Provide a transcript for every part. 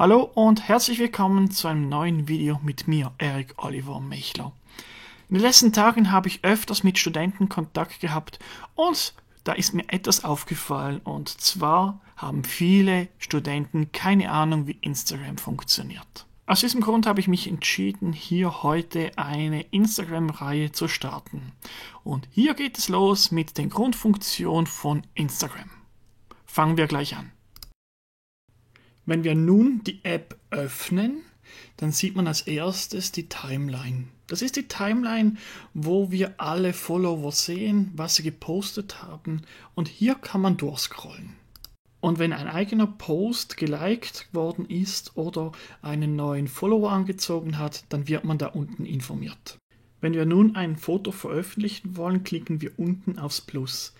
Hallo und herzlich willkommen zu einem neuen Video mit mir, Erik Oliver Mechler. In den letzten Tagen habe ich öfters mit Studenten Kontakt gehabt und da ist mir etwas aufgefallen und zwar haben viele Studenten keine Ahnung, wie Instagram funktioniert. Aus diesem Grund habe ich mich entschieden, hier heute eine Instagram-Reihe zu starten. Und hier geht es los mit den Grundfunktionen von Instagram. Fangen wir gleich an. Wenn wir nun die App öffnen, dann sieht man als erstes die Timeline. Das ist die Timeline, wo wir alle Follower sehen, was sie gepostet haben und hier kann man durchscrollen. Und wenn ein eigener Post geliked worden ist oder einen neuen Follower angezogen hat, dann wird man da unten informiert. Wenn wir nun ein Foto veröffentlichen wollen, klicken wir unten aufs Plus.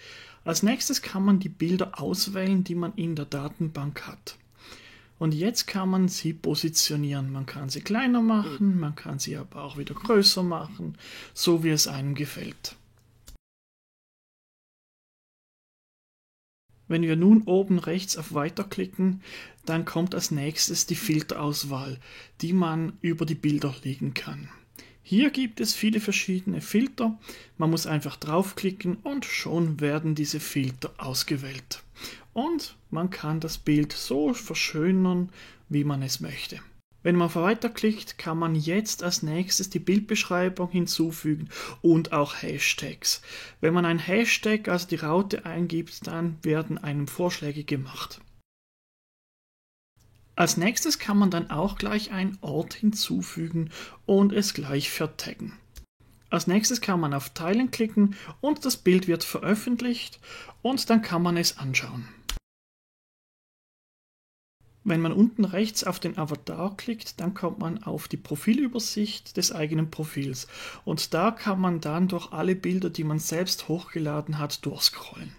Als nächstes kann man die Bilder auswählen, die man in der Datenbank hat. Und jetzt kann man sie positionieren. Man kann sie kleiner machen, man kann sie aber auch wieder größer machen, so wie es einem gefällt. Wenn wir nun oben rechts auf Weiter klicken, dann kommt als nächstes die Filterauswahl, die man über die Bilder legen kann. Hier gibt es viele verschiedene Filter. Man muss einfach draufklicken und schon werden diese Filter ausgewählt. Und man kann das Bild so verschönern, wie man es möchte. Wenn man weiterklickt, kann man jetzt als nächstes die Bildbeschreibung hinzufügen und auch Hashtags. Wenn man ein Hashtag, also die Raute eingibt, dann werden einem Vorschläge gemacht. Als nächstes kann man dann auch gleich einen Ort hinzufügen und es gleich vertaggen. Als nächstes kann man auf Teilen klicken und das Bild wird veröffentlicht und dann kann man es anschauen. Wenn man unten rechts auf den Avatar klickt, dann kommt man auf die Profilübersicht des eigenen Profils und da kann man dann durch alle Bilder, die man selbst hochgeladen hat, durchscrollen.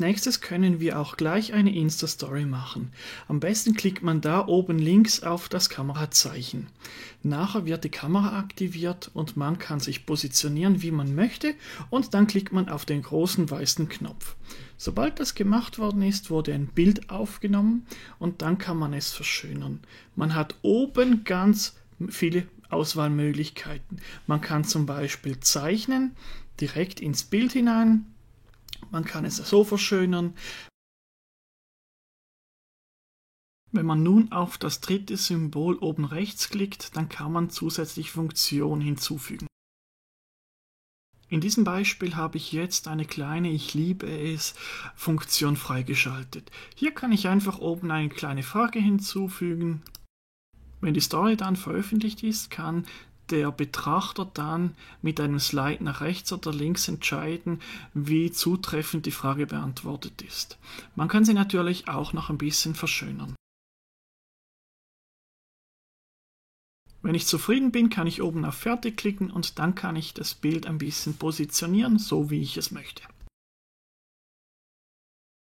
Nächstes können wir auch gleich eine Insta-Story machen. Am besten klickt man da oben links auf das Kamerazeichen. Nachher wird die Kamera aktiviert und man kann sich positionieren, wie man möchte und dann klickt man auf den großen weißen Knopf. Sobald das gemacht worden ist, wurde ein Bild aufgenommen und dann kann man es verschönern. Man hat oben ganz viele Auswahlmöglichkeiten. Man kann zum Beispiel zeichnen, direkt ins Bild hinein man kann es so verschönern. Wenn man nun auf das dritte Symbol oben rechts klickt, dann kann man zusätzlich Funktionen hinzufügen. In diesem Beispiel habe ich jetzt eine kleine Ich liebe es Funktion freigeschaltet. Hier kann ich einfach oben eine kleine Frage hinzufügen. Wenn die Story dann veröffentlicht ist, kann der Betrachter dann mit einem Slide nach rechts oder links entscheiden, wie zutreffend die Frage beantwortet ist. Man kann sie natürlich auch noch ein bisschen verschönern. Wenn ich zufrieden bin, kann ich oben auf Fertig klicken und dann kann ich das Bild ein bisschen positionieren, so wie ich es möchte.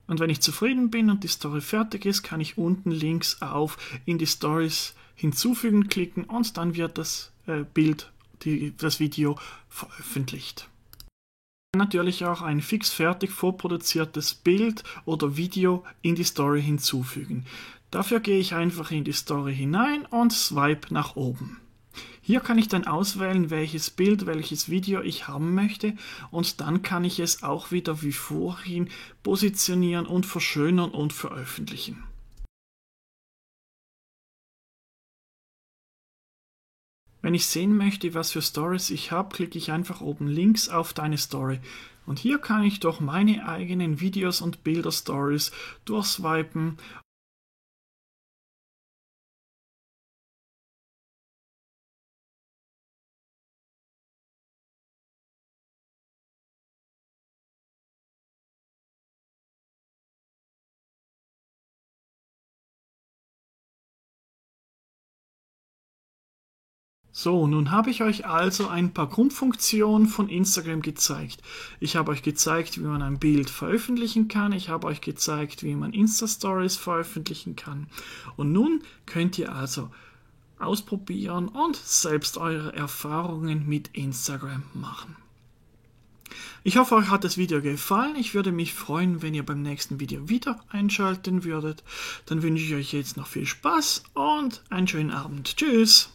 Und wenn ich zufrieden bin und die Story fertig ist, kann ich unten links auf in die Stories hinzufügen klicken und dann wird das äh, Bild, die, das Video veröffentlicht. Natürlich auch ein fix fertig vorproduziertes Bild oder Video in die Story hinzufügen. Dafür gehe ich einfach in die Story hinein und swipe nach oben. Hier kann ich dann auswählen, welches Bild, welches Video ich haben möchte und dann kann ich es auch wieder wie vorhin positionieren und verschönern und veröffentlichen. Wenn ich sehen möchte, was für Stories ich habe, klicke ich einfach oben links auf deine Story. Und hier kann ich durch meine eigenen Videos und Bilder Stories durchswipen So, nun habe ich euch also ein paar Grundfunktionen von Instagram gezeigt. Ich habe euch gezeigt, wie man ein Bild veröffentlichen kann. Ich habe euch gezeigt, wie man Insta-Stories veröffentlichen kann. Und nun könnt ihr also ausprobieren und selbst eure Erfahrungen mit Instagram machen. Ich hoffe, euch hat das Video gefallen. Ich würde mich freuen, wenn ihr beim nächsten Video wieder einschalten würdet. Dann wünsche ich euch jetzt noch viel Spaß und einen schönen Abend. Tschüss!